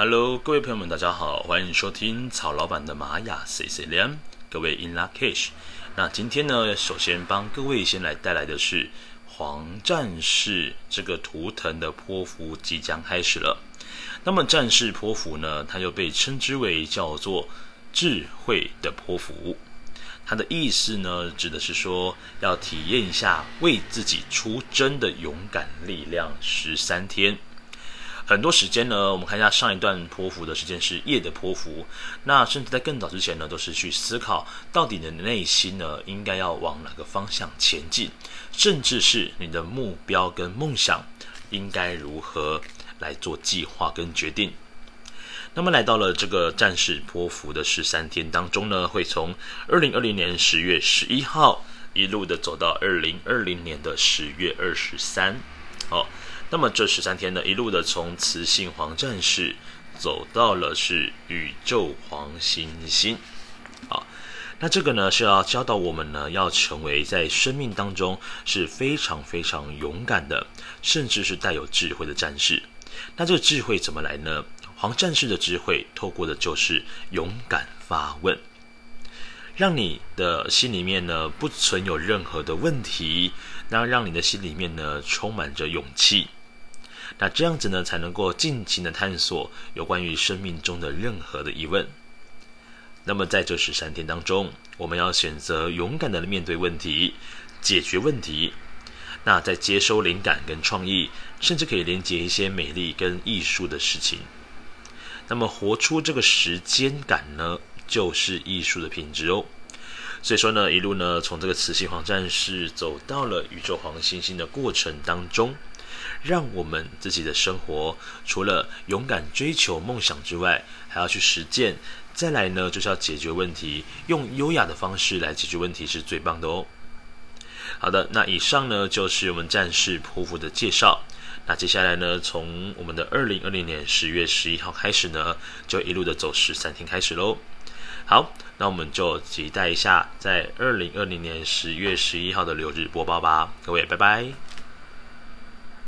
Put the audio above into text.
Hello，各位朋友们，大家好，欢迎收听曹老板的玛雅 C C 连，各位 In Lak'ech。那今天呢，首先帮各位先来带来的是黄战士这个图腾的波符即将开始了。那么战士波符呢，它又被称之为叫做智慧的波符。它的意思呢，指的是说要体验一下为自己出征的勇敢力量十三天。很多时间呢，我们看一下上一段波符的时间是夜的波符，那甚至在更早之前呢，都是去思考到底你的内心呢应该要往哪个方向前进，甚至是你的目标跟梦想应该如何来做计划跟决定。那么来到了这个战士波符的十三天当中呢，会从二零二零年十月十一号一路的走到二零二零年的十月二十三，好。那么这十三天呢，一路的从雌性黄战士走到了是宇宙黄星星，啊，那这个呢是要教导我们呢，要成为在生命当中是非常非常勇敢的，甚至是带有智慧的战士。那这个智慧怎么来呢？黄战士的智慧透过的就是勇敢发问。让你的心里面呢不存有任何的问题，那让你的心里面呢充满着勇气。那这样子呢，才能够尽情的探索有关于生命中的任何的疑问。那么在这十三天当中，我们要选择勇敢的面对问题，解决问题。那在接收灵感跟创意，甚至可以连接一些美丽跟艺术的事情。那么活出这个时间感呢，就是艺术的品质哦。所以说呢，一路呢从这个磁性黄战士走到了宇宙黄星星的过程当中。让我们自己的生活除了勇敢追求梦想之外，还要去实践。再来呢，就是要解决问题，用优雅的方式来解决问题是最棒的哦。好的，那以上呢就是我们战士波符的介绍。那接下来呢，从我们的二零二零年十月十一号开始呢，就一路的走十三天开始喽。好，那我们就期待一下在二零二零年十月十一号的六日播报吧。各位，拜拜。